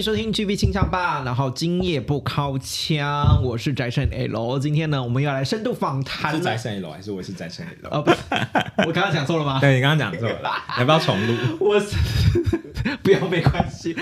迎收听 GB 清唱吧，然后今夜不靠枪，我是宅神 L。今天呢，我们要来深度访谈是宅神一楼还是我是宅神一楼？哦，不是，我刚刚讲错了吗？对你刚刚讲错了，要不要重录？我是 不要没关系，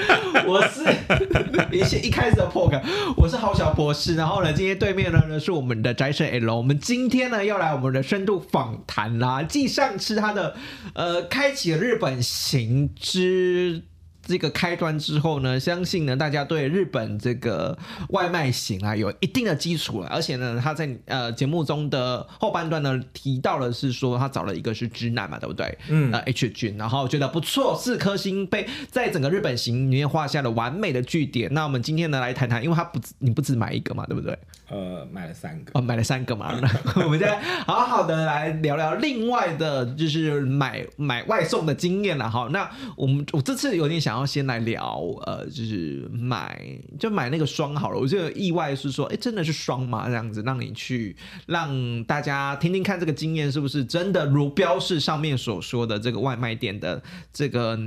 我是 一些一开始的 poke，我是郝小博士。然后呢，今天对面呢呢是我们的宅神 L。我们今天呢要来我们的深度访谈啦。继上次他的呃开启了日本行之。这个开端之后呢，相信呢大家对日本这个外卖型啊有一定的基础了，而且呢他在呃节目中的后半段呢提到了是说他找了一个是直男嘛，对不对？嗯呃 H 君，然后觉得不错，四颗星被在整个日本行里面画下了完美的句点。那我们今天呢来谈谈，因为他不止你不止买一个嘛，对不对？呃，买了三个。哦，买了三个嘛，那 我们现在好好的来聊聊另外的，就是买买外送的经验了哈。那我们我这次有点想要先来聊，呃，就是买就买那个霜好了。我就意外是说，哎，真的是霜吗？这样子让你去让大家听听看这个经验是不是真的如标示上面所说的这个外卖店的这个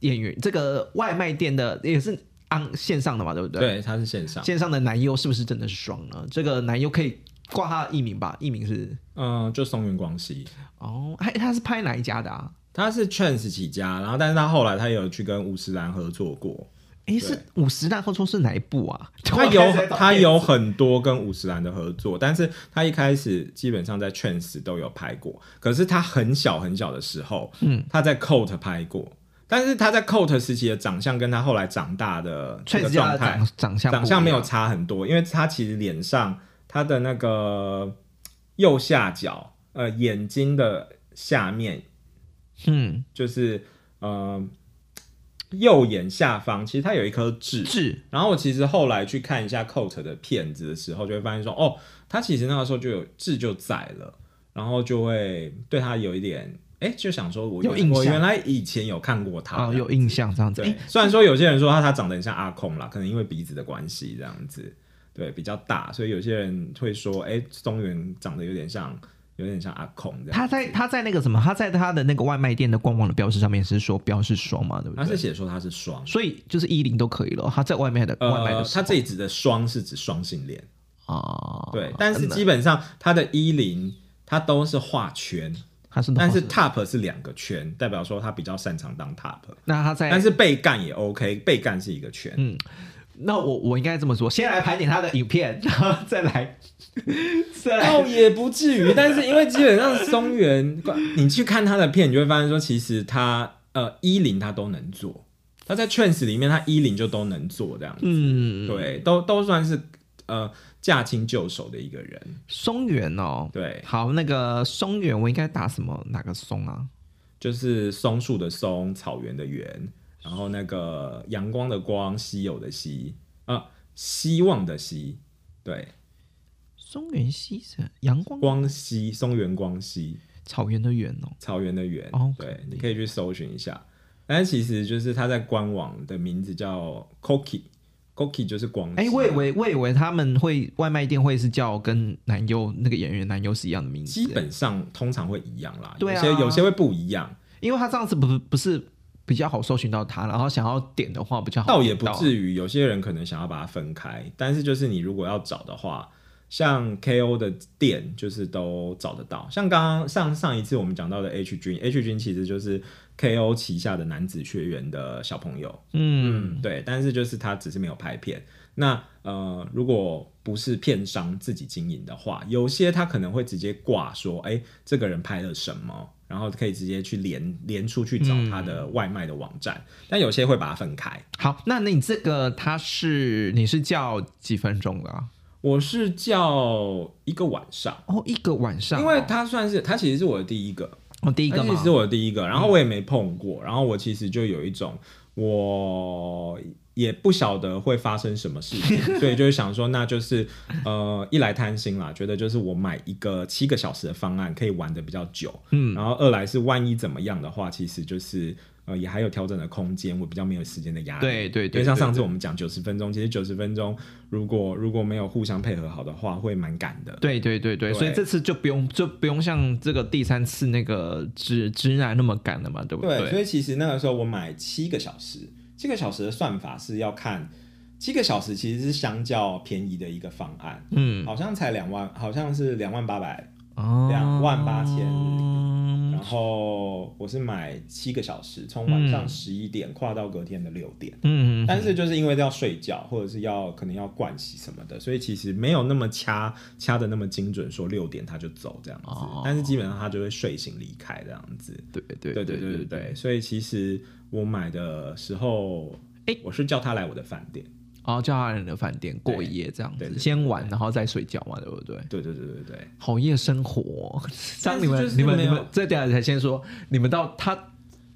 演员，这个外卖店的也是按线上的嘛，对不对？对，它是线上。线上的男优是不是真的是双呢？这个男优可以挂他的艺名吧？艺名是嗯，就松原光希，哦，还他是拍哪一家的啊？他是 Chance 起家，然后但是他后来他有去跟五十岚合作过，诶，是五十弹后说是哪一部啊？他有 他有很多跟五十岚的合作，但是他一开始基本上在 Chance 都有拍过，可是他很小很小的时候，嗯，他在 Coat 拍过。但是他在 Coat 时期的长相跟他后来长大的这个状态长长相长相没有差很多，因为他其实脸上他的那个右下角，呃，眼睛的下面嗯就是呃右眼下方，其实他有一颗痣。痣然后我其实后来去看一下 Coat 的片子的时候，就会发现说，哦，他其实那个时候就有痣就在了，然后就会对他有一点，哎，就想说我有印象我原来以前有看过他，哦，有印象这样子。虽然说有些人说他他长得很像阿空啦，可能因为鼻子的关系这样子，对，比较大，所以有些人会说，哎、松原长得有点像，有点像阿孔这样。他在他在那个什么，他在他的那个外卖店的官网的标识上面是说标示双嘛，对不对？他是写说他是双，所以就是一零都可以了。他在外面的外卖的呃，他这里指的双是指双性恋，啊，对，但是基本上他的一零他都是画圈，他是但是 top 是两个圈，代表说他比较擅长当 top，那他在但是被干也 OK，被干是一个圈，嗯，那我我应该这么说，先来盘点他的影片，然后再来再来倒也不至于，但是因为基本上松原，你去看他的片，你就会发现说，其实他呃一零他都能做，他在 Trance 里面他一零就都能做这样子，嗯，对，都都算是呃驾轻就熟的一个人，松原哦，对，好，那个松原我应该打什么哪个松啊？就是松树的松，草原的原，然后那个阳光的光，稀有的稀啊，希望的希，对，松原西是阳光？光希，松原光希，草原的原哦，草原的原，哦对，你可以去搜寻一下。但是其实就是他在官网的名字叫 Koki，Koki 就是光熙。哎、我以为我以为他们会外卖店会是叫跟男优那个演员男优是一样的名字，基本上通常会一样啦，对啊。有些有些会不一样，因为他这样子不是不是比较好搜寻到他，然后想要点的话比较好，倒也不至于。有些人可能想要把它分开，但是就是你如果要找的话，像 KO 的店就是都找得到，像刚刚上上一次我们讲到的 H 君，H 君其实就是 KO 旗下的男子学员的小朋友，嗯，嗯，对，但是就是他只是没有拍片。那呃，如果不是片商自己经营的话，有些他可能会直接挂说，哎、这个人拍了什么，然后可以直接去连连出去找他的外卖的网站。但有些会把它分开。好，那你这个他是你是叫几分钟的啊？我是叫一个晚上，哦，一个晚上哦，因为他算是他其实是我的第一个，哦第一个嘛他其实是我的第一个，然后我也没碰过，然后我其实就有一种我也不晓得会发生什么事情，所以就是想说，那就是呃一来贪心啦，觉得就是我买一个七个小时的方案可以玩的比较久，嗯然后二来是万一怎么样的话，其实就是。呃，也还有调整的空间，我比较没有时间的压力。对对对因为像上次我们讲九十分钟，其实九十分钟如果如果没有互相配合好的话，会蛮赶的。对对对对，对所以这次就不用就不用像这个第三次那个直直男那么赶了嘛，对不对，所以其实那个时候我买七个小时，七个小时的算法是要看七个小时其实是相较便宜的一个方案，嗯，好像才两万，好像是两万八百，哦。两万八千嗯然后我是买七个小时，从晚上十一点跨到隔天的六点。嗯，但是就是因为要睡觉，或者是要可能要盥洗什么的，所以其实没有那么掐掐的那么精准，说六点他就走这样子。哦。但是基本上他就会睡醒离开这样子。对对对。对对对对，所以其实我买的时候，诶我是叫他来我的饭店。哦，叫他来你的饭店过夜这样子，先玩然后再睡觉嘛，对不对？对对对对对，好夜生活哦，这样你们你们你们这点才先说，你们到他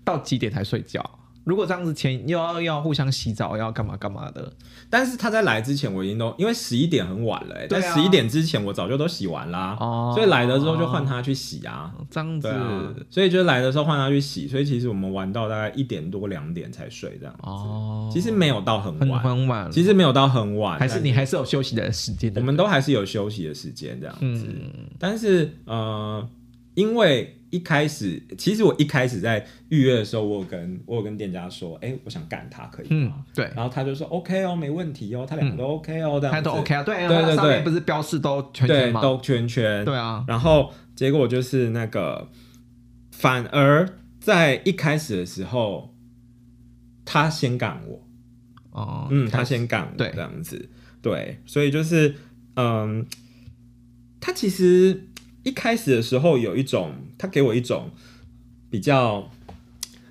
到几点才睡觉？如果这样子前又要要互相洗澡，要干嘛干嘛的？但是他在来之前，我已经都因为十一点很晚了、欸，对啊在十一点之前我早就都洗完啦，哦所以来的时候就换他去洗啊。这样子对啊，所以就来的时候换他去洗，所以其实我们玩到大概一点多两点才睡这样子。哦，其实没有到很很晚，很晚，其实没有到很晚，还是但你还是有休息的时间的。我们都还是有休息的时间这样子。嗯但是呃，因为一开始，其实我一开始在预约的时候，我有跟我有跟店家说，哎、我想干他，可以嗯吗？，对，然后他就说 OK 哦，没问题哦，他两个都 OK 哦，这样都 OK 啊，对啊，对对上面对不是标示都全对，全吗？都圈圈，对啊，然后结果就是那个，反而在一开始的时候，他先干我，哦，嗯，他先干我，对这样子，对，所以就是，嗯，他其实一开始的时候有一种，他给我一种比较，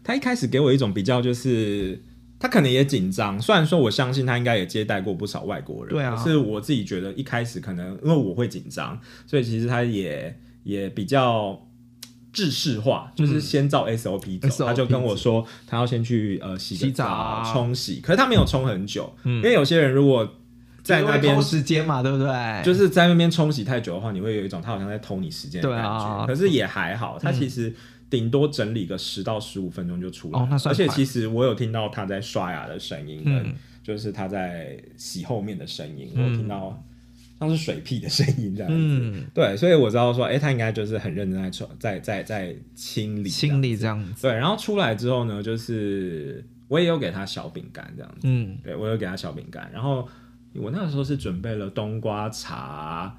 他一开始给我一种比较就是。他可能也紧张，虽然说我相信他应该也接待过不少外国人，对啊可是我自己觉得一开始可能因为我会紧张，所以其实他也也比较制式化，就是先照 SOP 走。他就跟我说，他要先去呃洗个洗澡啊冲洗，可是他没有冲很久，因为有些人如果在那边偷时间嘛，对不对？就是在那边冲洗太久的话，你会有一种他好像在偷你时间的感觉。对啊可是也还好，他其实顶多整理个十到十五分钟就出来了。哦那算而且其实我有听到他在刷牙的声音，就是他在洗后面的声音，我有听到像是水屁的声音这样子。嗯，对，所以我知道说，哎、他应该就是很认真在冲，在在在清理清理这样子，对，然后出来之后呢，就是我也有给他小饼干这样子。嗯，对我有给他小饼干，然后我那个时候是准备了冬瓜茶、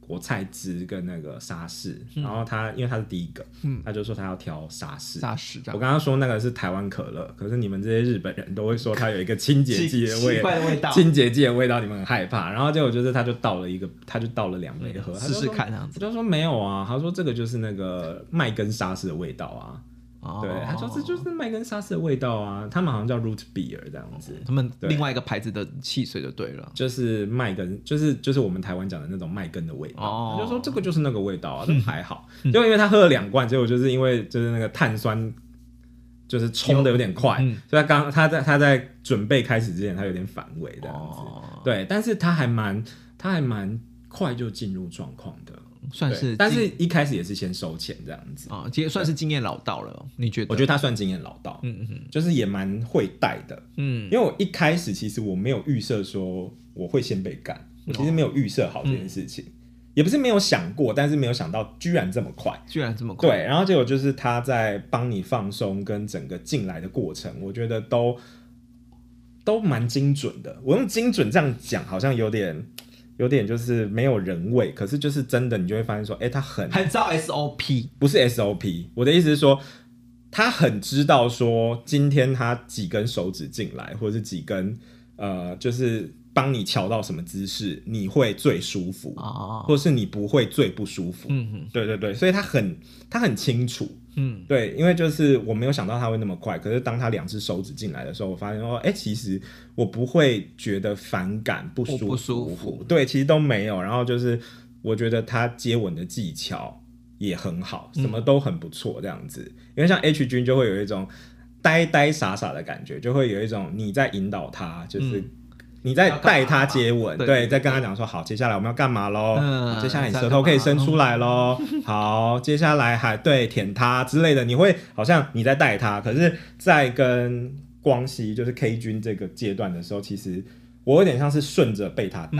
国菜汁跟那个沙士，然后他因为他是第一个，嗯他就说他要挑沙士。沙士，我刚刚说那个是台湾可乐，可是你们这些日本人都会说它有一个清洁剂的味道 清洁剂的味道，你们很害怕。然后结果就是他就倒了一个，他就倒了两杯喝，试试看这样子。他就说没有啊，他说这个就是那个麦根沙士的味道啊。哦对，他说这就是麦根沙士的味道啊。他们好像叫 root beer 这样子。他们另外一个牌子的汽水就对了。就是麦根，就是就是我们台湾讲的那种麦根的味道，哦他就说这个就是那个味道啊，这还好，就因为他喝了两罐，结果就是因为就是那个碳酸。就是冲的有点快，嗯所以他刚他在他在准备开始之前，他有点反胃这样子。哦，对，但是他还蛮他还蛮快就进入状况的，对算是，但是一开始也是先收钱这样子。啊，其实算是经验老道了。你觉得？我觉得他算经验老道，嗯嗯就是也蛮会带的。嗯因为我一开始其实我没有预设说我会先被干，我其实没有预设好这件事情，也不是没有想过，但是没有想到居然这么快。居然这么快。对，然后结果就是他在帮你放松跟整个进来的过程，我觉得都都蛮精准的。我用精准这样讲，好像有点有点就是没有人味，可是就是真的，你就会发现说，哎、他很很照 SOP，不是 SOP。我的意思是说，他很知道说今天他几根手指进来，或者是几根呃，就是帮你调到什么姿势，你会最舒服，哦，或是你不会最不舒服。嗯哼，对对对，所以他很他很清楚。嗯，对，因为就是我没有想到他会那么快，可是当他两只手指进来的时候，我发现说，哎、其实我不会觉得反感、不舒服，不舒服对，其实都没有。然后就是我觉得他接吻的技巧也很好，什么都很不错，这样子。因为像 H 君就会有一种呆呆傻傻的感觉，就会有一种你在引导他，就是。你在带他接吻，对，在跟他讲说好，接下来我们要干嘛喽？嗯接下来你舌头可以伸出来喽。好，接下来还对舔他之类的，你会好像你在带他，可是，在跟光熙就是 K 君这个阶段的时候，其实我有点像是顺着被他带，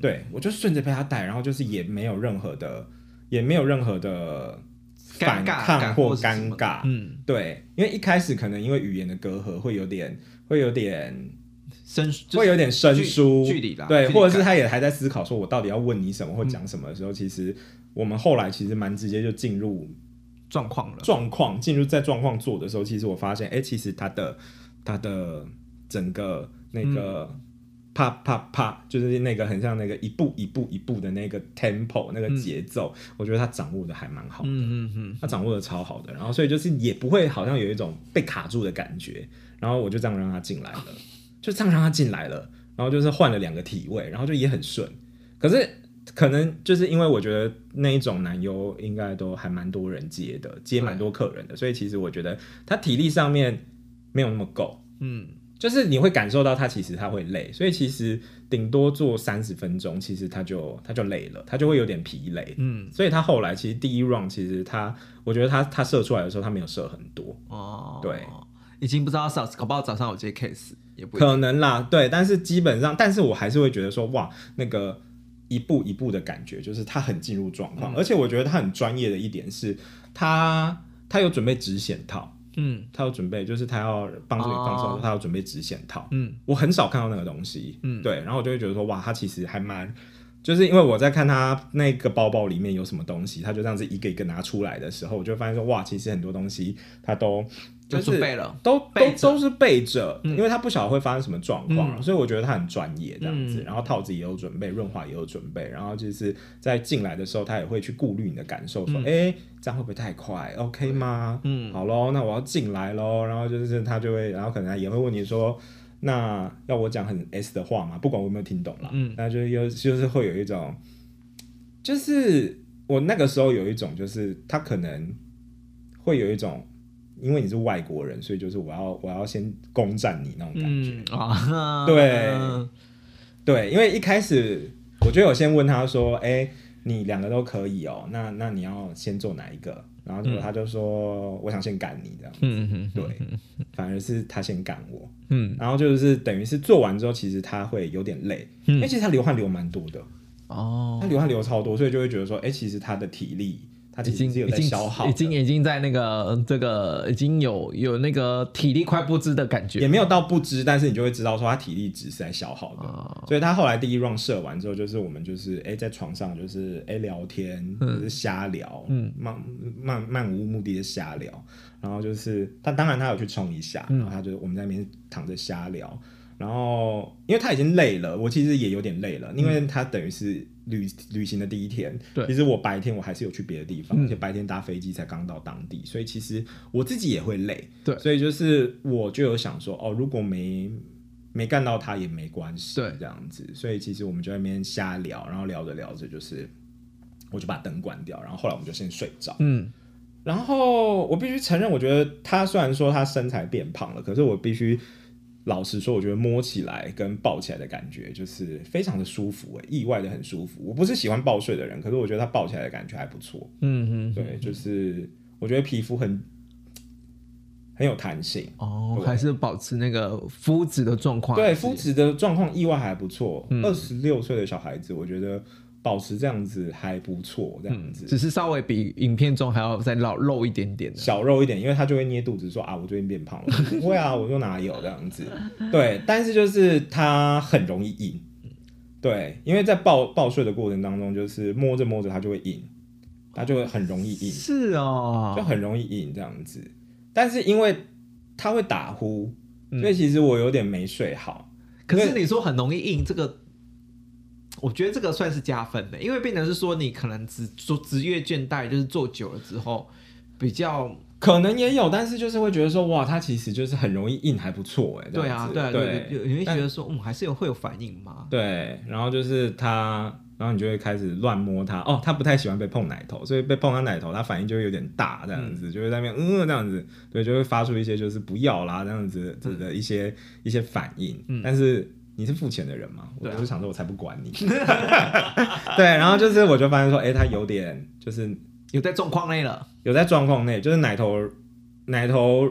对我就顺着被他带，然后就是也没有任何的，也没有任何的反抗或尴尬，嗯，对，因为一开始可能因为语言的隔阂会有点，会有点生会有点生疏距距离啦对，或者是他也还在思考说，我到底要问你什么或讲什么的时候，其实我们后来其实蛮直接就进入状况了，状况，进入在状况做的时候，其实我发现，哎、其实他的他的整个那个。啪啪啪，就是那个很像那个一步一步一步的那个 tempo 那个节奏，我觉得他掌握的还蛮好的。嗯嗯嗯，他掌握的超好的，然后所以就是也不会好像有一种被卡住的感觉，然后我就这样让他进来了，就这样让他进来了，然后就是换了两个体位，然后就也很顺。可是可能就是因为我觉得那一种男优应该都还蛮多人接的，接蛮多客人的，所以其实我觉得他体力上面没有那么够，嗯，就是你会感受到他其实他会累，所以其实顶多做三十分钟，其实他就他就累了，他就会有点疲累。嗯，所以他后来其实第一 round 其实他，我觉得他他射出来的时候他没有射很多，哦，对，已经不知道早搞不好早上有接 case 也不可能啦，对，但是基本上，但是我还是会觉得说，哇，那个一步一步的感觉，就是他很进入状嗯。况，而且我觉得他很专业的一点是，他他有准备止血套，嗯。他有准备，就是他要帮助你放松，哦。他有准备止险套，嗯。我很少看到那个东西，嗯。对，然后我就会觉得说，哇，他其实还蛮，就是因为我在看他那个包包里面有什么东西，他就这样子一个一个拿出来的时候，我就发现说，哇，其实很多东西他都就就是准备了，都都都是备着，因为他不晓得会发生什么状况，嗯所以我觉得他很专业这样子。嗯然后套子也有准备，润滑也有准备，然后就是在进来的时候，他也会去顾虑你的感受，说，哎、这样会不会太快？OK 吗？嗯好喽，那我要进来喽。然后就是他就会，然后可能也会问你说。那要我讲很 S 的话吗？不管我有没有听懂啦，嗯那就有就是会有一种，就是我那个时候有一种，就是他可能会有一种，因为你是外国人，所以就是我要我要先攻占你那种感觉。对 对，因为一开始我就有先问他说：“哎、你两个都可以哦，那那你要先做哪一个？”然后结果他就说：“我想先赶你这样。嗯嗯对，反而是他先赶我，嗯。然后就是等于是做完之后，其实他会有点累，因为其实他流汗流蛮多的，哦。他，流汗流超多，所以就会觉得说，哎、其实他的体力他已经已经消耗，已经已经在那个这个已经有有那个体力快不支的感觉，也没有到不知，但是你就会知道说他体力值是在消耗的。哦所以他后来第一 round 射完之后，就是我们就是哎、诶在床上就是哎、诶聊天，就是瞎聊，嗯漫漫漫无目的的瞎聊，然后就是他当然他有去冲一下，嗯。然后他就我们在那边躺着瞎聊。然后，因为他已经累了，我其实也有点累了，因为他等于是旅旅行的第一天。嗯对其实我白天我还是有去别的地方，嗯而且白天搭飞机才刚到当地，所以其实我自己也会累。对所以就是我就有想说，哦，如果没没干到他也没关系，对这样子。所以其实我们就在那边瞎聊，然后聊着聊着，就是我就把灯关掉，然后后来我们就先睡着。嗯然后我必须承认，我觉得他虽然说他身材变胖了，可是我必须老实说，我觉得摸起来跟抱起来的感觉就是非常的舒服、欸，意外的很舒服。我不是喜欢抱睡的人，可是我觉得他抱起来的感觉还不错。嗯嗯，对，就是我觉得皮肤很很有弹性。哦，还是保持那个肤质的状况，对，肤质的状况意外还不错。嗯二十六岁的小孩子，我觉得保持这样子还不错，这样子。只是稍微比影片中还要再老露一点点，小肉一点，因为他就会捏肚子说啊，我最近变胖了。不会啊，我说哪有这样子。对，但是就是他很容易硬，对，因为在抱抱睡的过程当中，就是摸着摸着它就会硬，它就会很容易硬，是哦，就很容易硬这样子。但是因为它会打呼，嗯所以其实我有点没睡好。可是你说很容易硬，这个我觉得这个算是加分的，因为变成是说你可能职做职业倦怠，就是做久了之后比较可能也有，但是就是会觉得说，哇，它其实就是很容易硬，还不错哎。这对啊对啊对，你会觉得说嗯还是有会有反应吗？对，然后就是它，然后你就会开始乱摸它。哦，它不太喜欢被碰奶头，所以被碰它奶头，它反应就会有点大，这样子，就会在那边嗯这样子，对，就会发出一些就是不要啦这样子子的一些、一些反应。嗯但是你是付钱的人吗，我就想说，我才不管你。对，然后就是我就发现说，哎、他有点就是有在状况内了，有在状况内，就是奶头奶头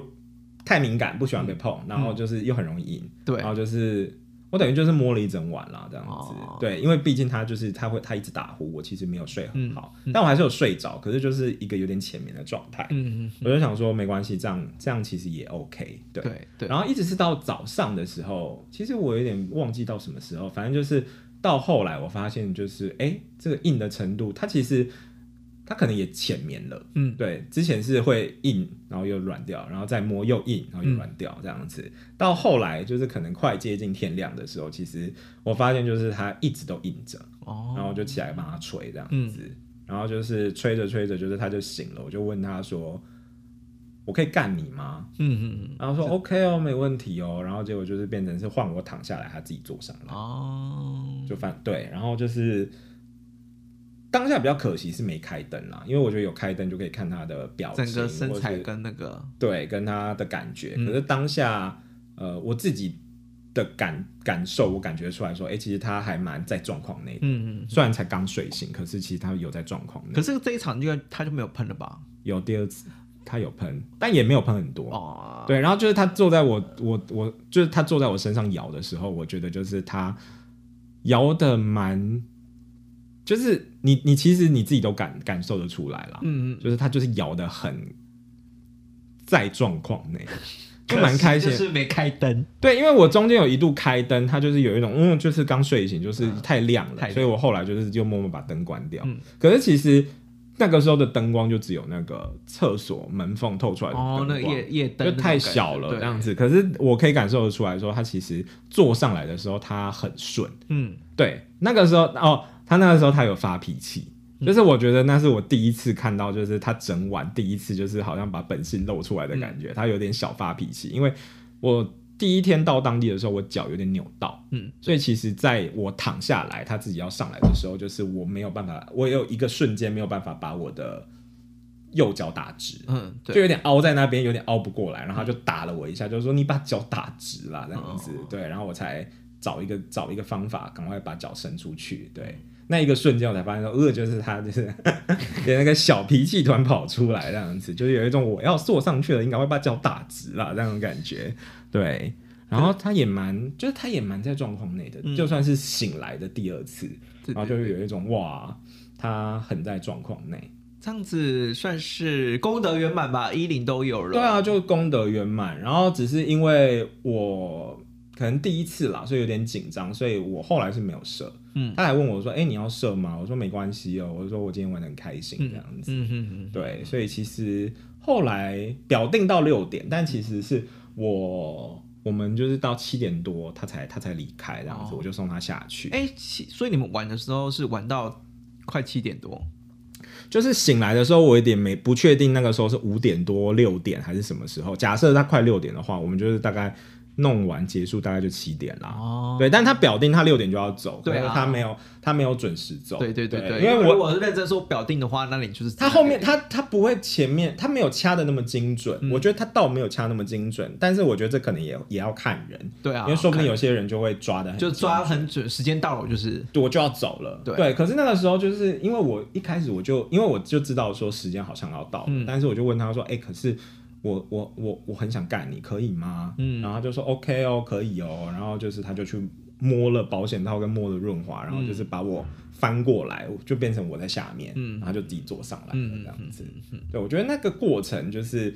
太敏感，不喜欢被碰，然后就是又很容易硬，嗯对。然后就是我等于就是摸了一整晚啦，这样子。哦对，因为毕竟他就是他会他一直打呼，我其实没有睡很好，嗯但我还是有睡着，可是就是一个有点浅眠的状态。嗯嗯我就想说没关系，这样这样其实也 OK。对，对对，然后一直是到早上的时候，其实我有点忘记到什么时候，反正就是到后来我发现就是哎、诶这个硬的程度，它其实它可能也浅眠了。嗯对，之前是会硬，然后又软掉，然后再摸又硬，然后又软掉这样子。到后来就是可能快接近天亮的时候，其实我发现就是它一直都硬着，哦，然后我就起来帮它吹这样嗯子，然后就是吹着吹着，就是它就醒了，我就问他说：“我可以干你吗嗯嗯嗯？”然后说：“OK 哦，没问题哦。”然后结果就是变成是换我躺下来，他自己坐上来。哦，就反对，然后就是当下比较可惜是没开灯啦，因为我觉得有开灯就可以看他的表情，整个身材跟那个对跟他的感觉。嗯可是当下呃我自己的感感受，我感觉出来说，哎、其实他还蛮在状况内的。嗯嗯，虽然才刚睡醒，可是其实他有在状况内。可是这一场就他就没有喷了吧？有第二次他有喷，但也没有喷很多。哦，对，然后就是他坐在我我我就是他坐在我身上摇的时候，我觉得就是他摇的蛮，就是你你其实你自己都感感受得出来啦，嗯嗯，就是他就是摇的很在状况内，就蛮开心就。是没开灯，对，因为我中间有一度开灯，他就是有一种嗯，就是刚睡醒，就是太亮了，所以我后来就是就默默把灯关掉。嗯可是其实那个时候的灯光就只有那个厕所门缝透出来的灯哦，光，那夜夜灯就太小了这样子。可是我可以感受得出来说，他其实坐上来的时候他很顺。嗯，对，那个时候哦，他那个时候他有发脾气，嗯。就是我觉得那是我第一次看到，就是他整晚第一次就是好像把本性露出来的感嗯。觉，他有点小发脾气，因为我。第一天到当地的时候，我脚有点扭到，嗯，所以其实在我躺下来，他自己要上来的时候，就是我没有办法，我有一个瞬间没有办法把我的右脚打直，嗯，对，就有点凹在那边，有点凹不过来，然后他就打了我一下，就是说你把脚打直啦，这样子，哦。对，然后我才找一个找一个方法，赶快把脚伸出去，对，那一个瞬间我才发现说，呃，就是他就是 连那个小脾气突然跑出来，这样子，就是有一种我要坐上去了，应该会把脚打直了，这样的感觉，对。然后他也蛮，就是他也蛮在状况内的，嗯就算是醒来的第二次，然后就是有一种哇，他很在状况内。这样子算是功德圆满吧，一零都有了。对啊，，就功德圆满。然后只是因为我可能第一次啦，所以有点紧张，所以我后来是没有射。嗯他还问我说：“哎、你要射吗？”我说：“没关系哦。”我说：“我今天玩的很开心，这样子。嗯嗯嗯，对，所以其实后来表定到六点，但其实是我我们就是到七点多，他才他才离开，这样子，哦我就送他下去。哎、七所以你们玩的时候是玩到快七点多，就是醒来的时候，我有点没不确定那个时候是五点多、六点还是什么时候。假设他快六点的话，我们就是大概弄完结束，大概就七点啦。哦，对，但他表定他六点就要走，对啊。他没有他没有准时走。对对对对，因为我我果是认真说表定的话，那你就是他后面他他不会前面他没有掐的那么精准，嗯。我觉得他倒没有掐那么精准，但是我觉得这可能也也要看人，对啊，因为说不定有些人就会抓的就抓很准，时间到了就是。我就要走了。对可是那个时候就是因为我一开始我就因为我就知道说时间好像要到了，嗯。但是我就问他说：“哎、可是我我我我很想干你，可以吗？”嗯然后他就说：“OK 哦，可以哦。”然后就是他就去摸了保险套跟摸了润滑，然后就是把我翻过来，就变成我在下面，嗯然后就自己坐上来了嗯这样子。对，我觉得那个过程就是。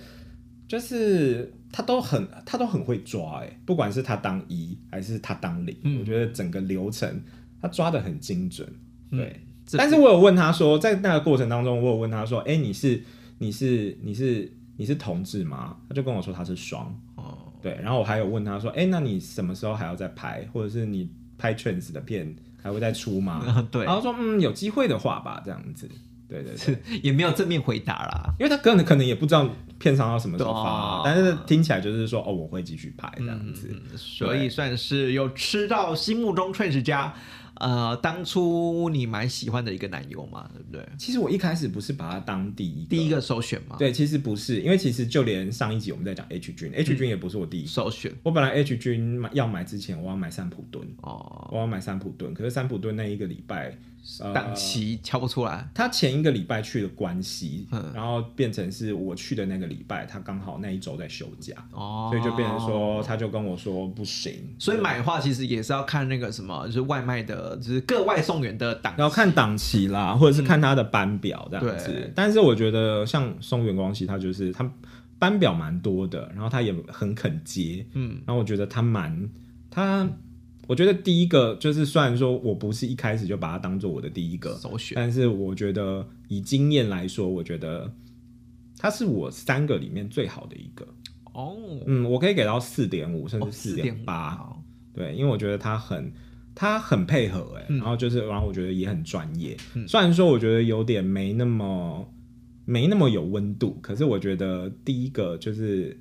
就是他都很他都很会抓哎、不管是他当一还是他当零、嗯我觉得整个流程他抓的很精准，对。这但是我有问他说，在那个过程当中，我有问他说，哎、你是你是你是你是同志吗？他就跟我说他是双，哦，对。然后我还有问他说，哎、那你什么时候还要再拍，或者是你拍 trans 的片还会再出吗？对然后说，嗯，有机会的话吧，这样子。对对对，也没有正面回答啦。因为他可能可能也不知道片商要什么时候发，哦但是听起来就是说，哦，我会继续拍这样子。所以算是有吃到心目中 Trace 家，呃，当初你蛮喜欢的一个男友嘛，对不对？其实我一开始不是把他当第一第一个首选嘛，，对，其实不是，因为其实就连上一集我们在讲 H 君，H 君也不是我第一个。首选。我本来 H 君买要买之前，我要买三普敦，哦，我要买三普敦，可是三普敦那一个礼拜，呃档期敲不出来，他前一个礼拜去了关西，嗯。然后变成是我去的那个礼拜，他刚好那一周在休假，哦，所以就变成说，他就跟我说不行，所以买的话其实也是要看那个什么，就是外卖的，就是各外送员的档，要看档期啦，或者是看他的班表这样子。对。但是我觉得像松原光希，他就是他班表蛮多的，然后他也很肯接，嗯，然后我觉得他蛮他，我觉得第一个就是虽然说我不是一开始就把它当做我的第一个首选但是我觉得以经验来说，我觉得它是我三个里面最好的一个。哦，嗯，我可以给到四点五，甚至四四点八。对，因为我觉得它很他很配合哎、嗯然后就是然后我觉得也很专业。虽然说我觉得有点没那么没那么有温度，可是我觉得第一个就是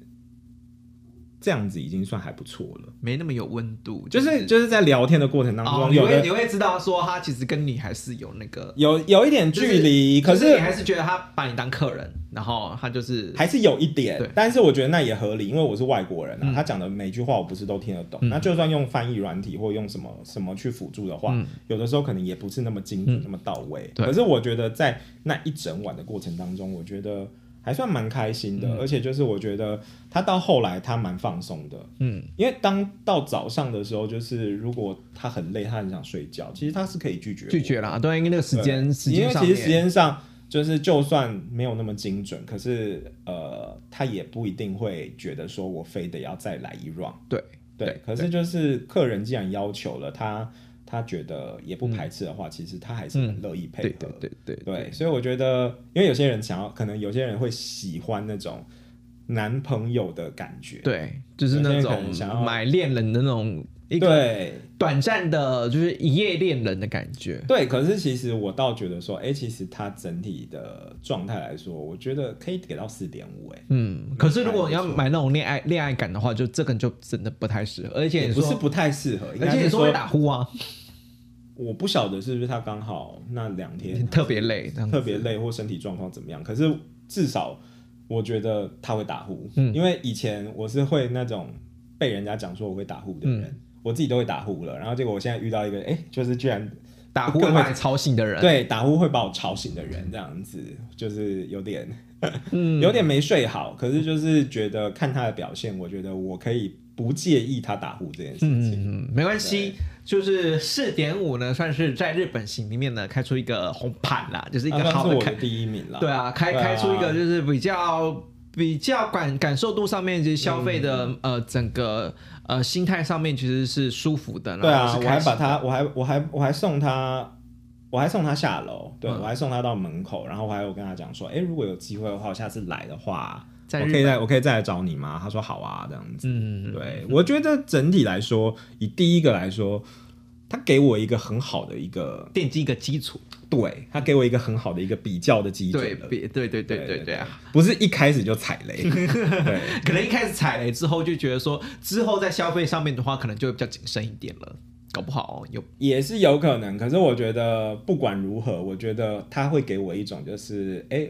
这样子已经算还不错了。没那么有温度，就是就是在聊天的过程当中，哦，你有你会知道说他其实跟你还是有那个有有一点距离，可就是你还是觉得他把你当客人，然后他就是还是有一点，但是我觉得那也合理，因为我是外国人啊，嗯他讲的每句话我不是都听得懂。嗯那就算用翻译软体或用什么什么去辅助的话，嗯有的时候可能也不是那么精准、嗯那么到位。可是我觉得在那一整晚的过程当中，我觉得还算蛮开心的，嗯。而且就是我觉得他到后来他蛮放松的，嗯。因为当到早上的时候，就是如果他很累，他很想睡觉，其实他是可以拒绝我拒绝啦，对，因为那个时间时间上因为其实时间上就是就算没有那么精准，可是呃，他也不一定会觉得说我非得要再来一 round。对对，对可是就是客人既然要求了，他他觉得也不排斥的话，其实他还是很乐意配合。对对对对对，所以我觉得，因为有些人想要，可能有些人会喜欢那种男朋友的感觉。对，就是那种想要买恋人的那种一个短暂的，就是一夜恋人的感觉。对，可是其实我倒觉得说，哎、其实他整体的状态来说，我觉得可以给到四点五，哎，嗯，可是如果你要买那种恋爱恋爱感的话，就这个就真的不太适合，而且也不是不太适合，应而且你说会打呼啊，我不晓得是不是他刚好那两天 特别累，特别累或身体状况怎么样，可是至少我觉得他会打呼，嗯。因为以前我是会那种被人家讲说我会打呼的人，嗯。我自己都会打呼了，然后结果我现在遇到一个，哎、就是居然打呼会把你吵醒的人。，对打呼会把我吵醒的人，这样子就是有点 嗯，有点没睡好，可是就是觉得看他的表现，我觉得我可以不介意他打呼这件事情。嗯嗯，没关系，就是四点五呢，算是在日本行里面呢开出一个红盘啦，就是一个好的第一名啦。对啊，开开出一个就是比较比较感感受度上面，就是消费的、嗯呃整个呃心态上面其实是舒服的。对啊，我还把他，我还我还我还送他，我还送他下楼，对、嗯我还送他到门口，然后我还有跟他讲说，哎、如果有机会的话，我下次来的话，我可以再我可以再来找你吗？他说好啊，这样子。嗯，对，我觉得整体来说，以第一个来说，他给我一个很好的一个，奠基一个基础，对他给我一个很好的一个比较的基准对，对对对对对对啊。，不是一开始就踩雷，对。可能一开始踩雷之后就觉得说，之后在消费上面的话，可能就会比较谨慎一点了。搞不好有也是有可能，可是我觉得不管如何，我觉得他会给我一种就是，哎、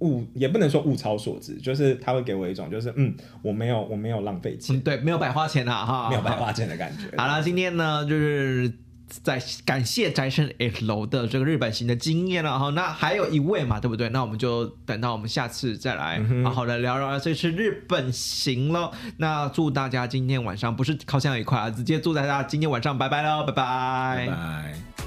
物也不能说物超所值，就是他会给我一种就是，嗯，我没有我没有浪费钱，嗯对，没有白花钱啦哈，没有白花钱的感觉。好了，今天呢，就是在感谢宅生 H 楼的这个日本行的经验了哈。那还有一位嘛，对不对？那我们就等到我们下次再来好好的聊聊这次日本行喽。那祝大家今天晚上不是烤箱愉快啊，直接祝大家今天晚上拜拜喽，拜拜拜。